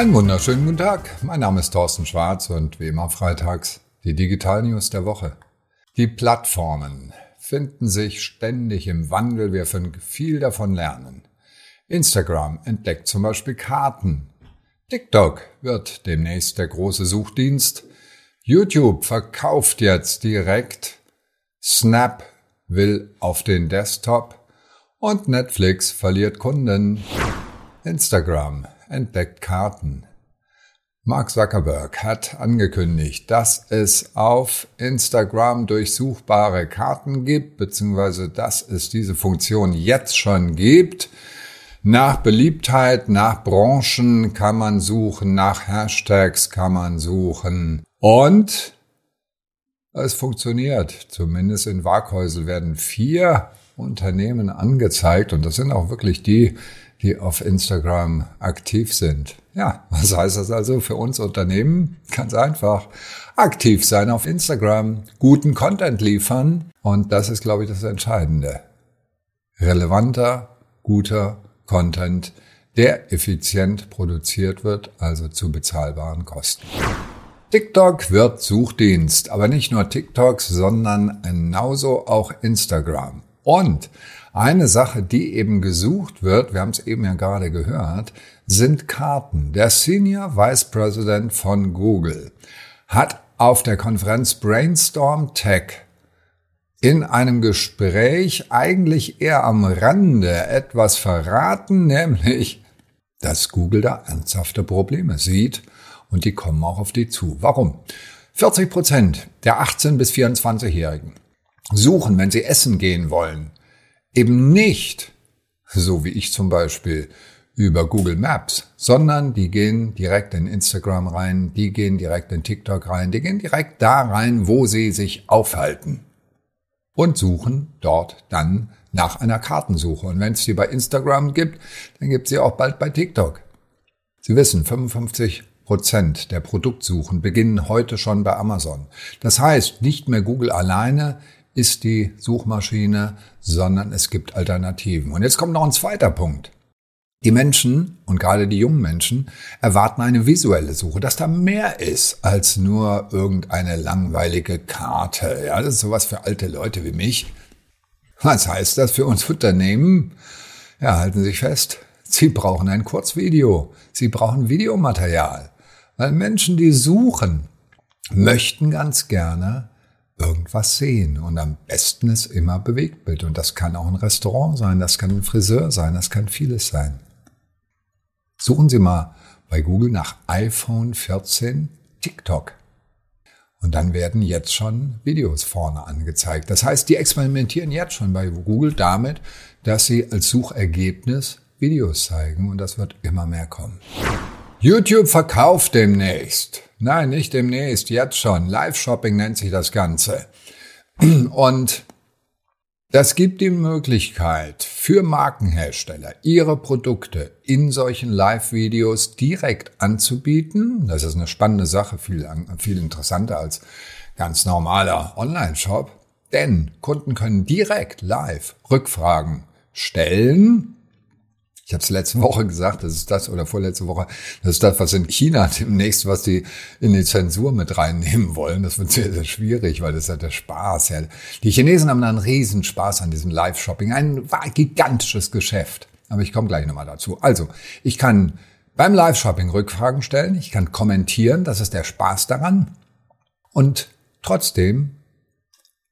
Einen wunderschönen guten Tag. Mein Name ist Thorsten Schwarz und wie immer freitags die Digital News der Woche. Die Plattformen finden sich ständig im Wandel. Wir können viel davon lernen. Instagram entdeckt zum Beispiel Karten. TikTok wird demnächst der große Suchdienst. YouTube verkauft jetzt direkt. Snap will auf den Desktop. Und Netflix verliert Kunden. Instagram entdeckt Karten. Mark Zuckerberg hat angekündigt, dass es auf Instagram durchsuchbare Karten gibt, beziehungsweise dass es diese Funktion jetzt schon gibt. Nach Beliebtheit, nach Branchen kann man suchen, nach Hashtags kann man suchen. Und es funktioniert. Zumindest in Waghäusel werden vier Unternehmen angezeigt und das sind auch wirklich die, die auf Instagram aktiv sind. Ja, was heißt das also für uns Unternehmen? Ganz einfach. Aktiv sein auf Instagram, guten Content liefern und das ist, glaube ich, das Entscheidende. Relevanter, guter Content, der effizient produziert wird, also zu bezahlbaren Kosten. TikTok wird Suchdienst, aber nicht nur TikTok, sondern genauso auch Instagram. Und eine Sache, die eben gesucht wird, wir haben es eben ja gerade gehört, sind Karten. Der Senior Vice President von Google hat auf der Konferenz Brainstorm Tech in einem Gespräch eigentlich eher am Rande etwas verraten, nämlich, dass Google da ernsthafte Probleme sieht und die kommen auch auf die zu. Warum? 40 Prozent der 18 bis 24-Jährigen suchen, wenn sie essen gehen wollen, eben nicht, so wie ich zum Beispiel, über Google Maps, sondern die gehen direkt in Instagram rein, die gehen direkt in TikTok rein, die gehen direkt da rein, wo sie sich aufhalten und suchen dort dann nach einer Kartensuche. Und wenn es die bei Instagram gibt, dann gibt sie auch bald bei TikTok. Sie wissen, 55 Prozent der Produktsuchen beginnen heute schon bei Amazon. Das heißt, nicht mehr Google alleine ist die Suchmaschine, sondern es gibt Alternativen. Und jetzt kommt noch ein zweiter Punkt. Die Menschen und gerade die jungen Menschen erwarten eine visuelle Suche, dass da mehr ist als nur irgendeine langweilige Karte. Ja, das ist sowas für alte Leute wie mich. Was heißt das für uns Unternehmen? Ja, halten Sie sich fest. Sie brauchen ein Kurzvideo. Sie brauchen Videomaterial. Weil Menschen, die suchen, möchten ganz gerne irgendwas sehen. Und am besten ist immer Bewegtbild. Und das kann auch ein Restaurant sein, das kann ein Friseur sein, das kann vieles sein. Suchen Sie mal bei Google nach iPhone 14 TikTok. Und dann werden jetzt schon Videos vorne angezeigt. Das heißt, die experimentieren jetzt schon bei Google damit, dass sie als Suchergebnis Videos zeigen und das wird immer mehr kommen. YouTube verkauft demnächst. Nein, nicht demnächst, jetzt schon. Live-Shopping nennt sich das Ganze. Und das gibt die Möglichkeit für Markenhersteller, ihre Produkte in solchen Live-Videos direkt anzubieten. Das ist eine spannende Sache, viel, viel interessanter als ganz normaler Online-Shop. Denn Kunden können direkt live Rückfragen stellen ich habe es letzte Woche gesagt, das ist das, oder vorletzte Woche, das ist das, was in China demnächst, was die in die Zensur mit reinnehmen wollen. Das wird sehr, sehr schwierig, weil das ja der Spaß. Ja. Die Chinesen haben da einen riesen Spaß an diesem Live-Shopping. Ein gigantisches Geschäft. Aber ich komme gleich nochmal dazu. Also, ich kann beim Live-Shopping Rückfragen stellen, ich kann kommentieren, das ist der Spaß daran. Und trotzdem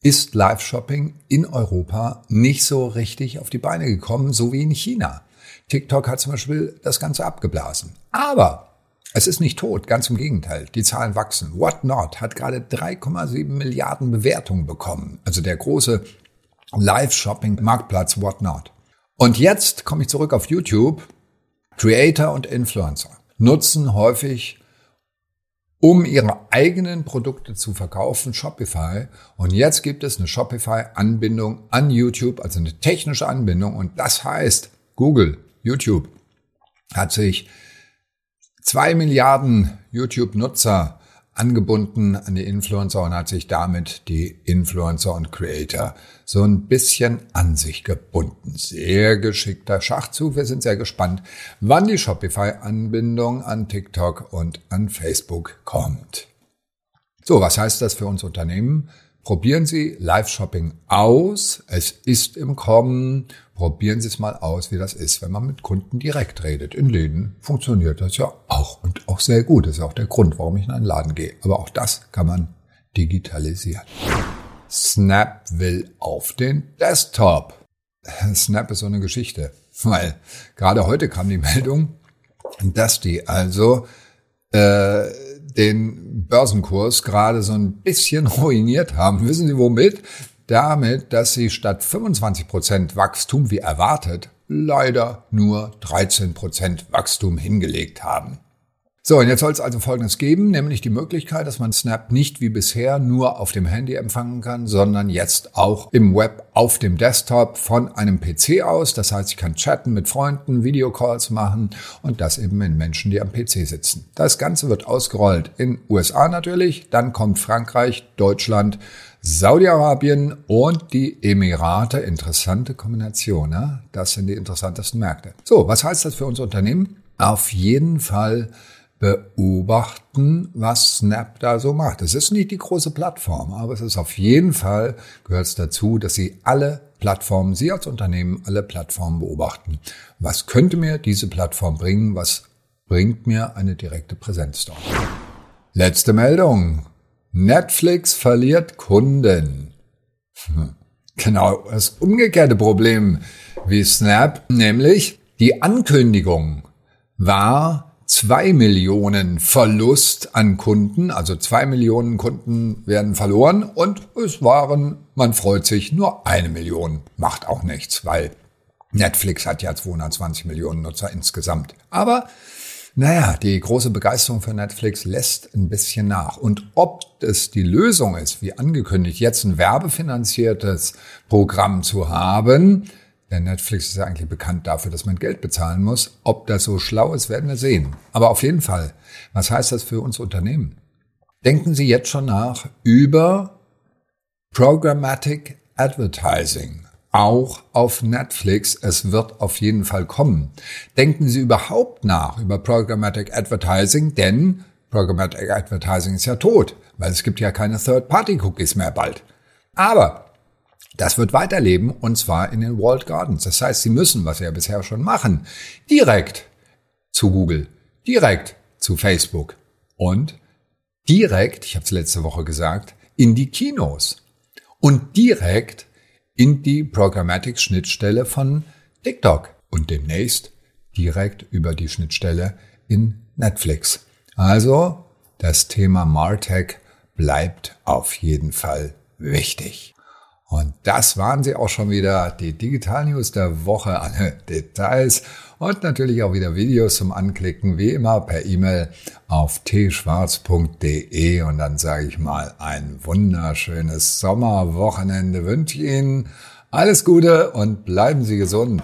ist Live-Shopping in Europa nicht so richtig auf die Beine gekommen, so wie in China. TikTok hat zum Beispiel das Ganze abgeblasen. Aber es ist nicht tot, ganz im Gegenteil. Die Zahlen wachsen. Whatnot hat gerade 3,7 Milliarden Bewertungen bekommen. Also der große Live-Shopping-Marktplatz Whatnot. Und jetzt komme ich zurück auf YouTube. Creator und Influencer nutzen häufig, um ihre eigenen Produkte zu verkaufen, Shopify. Und jetzt gibt es eine Shopify-Anbindung an YouTube, also eine technische Anbindung. Und das heißt, Google YouTube hat sich zwei Milliarden YouTube-Nutzer angebunden an die Influencer und hat sich damit die Influencer und Creator so ein bisschen an sich gebunden. Sehr geschickter Schachzug. Wir sind sehr gespannt, wann die Shopify-Anbindung an TikTok und an Facebook kommt. So, was heißt das für uns Unternehmen? Probieren Sie Live-Shopping aus. Es ist im Kommen. Probieren Sie es mal aus, wie das ist, wenn man mit Kunden direkt redet. In Läden funktioniert das ja auch und auch sehr gut. Das ist auch der Grund, warum ich in einen Laden gehe. Aber auch das kann man digitalisieren. Snap will auf den Desktop. Snap ist so eine Geschichte, weil gerade heute kam die Meldung, dass die also äh, den Börsenkurs gerade so ein bisschen ruiniert haben. Wissen Sie womit? Damit, dass sie statt 25 Prozent Wachstum wie erwartet leider nur 13 Prozent Wachstum hingelegt haben. So, und jetzt soll es also Folgendes geben, nämlich die Möglichkeit, dass man Snap nicht wie bisher nur auf dem Handy empfangen kann, sondern jetzt auch im Web auf dem Desktop von einem PC aus. Das heißt, ich kann chatten mit Freunden, Videocalls machen und das eben mit Menschen, die am PC sitzen. Das Ganze wird ausgerollt in USA natürlich, dann kommt Frankreich, Deutschland, Saudi-Arabien und die Emirate. Interessante Kombination, ne? Das sind die interessantesten Märkte. So, was heißt das für unser Unternehmen? Auf jeden Fall beobachten, was Snap da so macht. Es ist nicht die große Plattform, aber es ist auf jeden Fall, gehört es dazu, dass Sie alle Plattformen, Sie als Unternehmen alle Plattformen beobachten. Was könnte mir diese Plattform bringen? Was bringt mir eine direkte Präsenz dort? Letzte Meldung. Netflix verliert Kunden. Hm. Genau, das umgekehrte Problem wie Snap, nämlich die Ankündigung war zwei Millionen Verlust an Kunden, also zwei Millionen Kunden werden verloren und es waren, man freut sich, nur eine Million. Macht auch nichts, weil Netflix hat ja 220 Millionen Nutzer insgesamt. Aber naja, die große Begeisterung für Netflix lässt ein bisschen nach. Und ob es die Lösung ist, wie angekündigt, jetzt ein werbefinanziertes Programm zu haben, denn Netflix ist ja eigentlich bekannt dafür, dass man Geld bezahlen muss. Ob das so schlau ist, werden wir sehen. Aber auf jeden Fall, was heißt das für uns Unternehmen? Denken Sie jetzt schon nach über Programmatic Advertising. Auch auf Netflix. Es wird auf jeden Fall kommen. Denken Sie überhaupt nach über Programmatic Advertising, denn Programmatic Advertising ist ja tot, weil es gibt ja keine Third-Party-Cookies mehr bald. Aber das wird weiterleben und zwar in den Walled Gardens. Das heißt, Sie müssen, was Sie ja bisher schon machen, direkt zu Google, direkt zu Facebook und direkt, ich habe es letzte Woche gesagt, in die Kinos und direkt in die Programmatic-Schnittstelle von TikTok und demnächst direkt über die Schnittstelle in Netflix. Also das Thema Martech bleibt auf jeden Fall wichtig. Und das waren sie auch schon wieder, die Digital News der Woche, alle Details und natürlich auch wieder Videos zum Anklicken, wie immer per E-Mail auf tschwarz.de und dann sage ich mal ein wunderschönes Sommerwochenende wünsche ich Ihnen. Alles Gute und bleiben Sie gesund.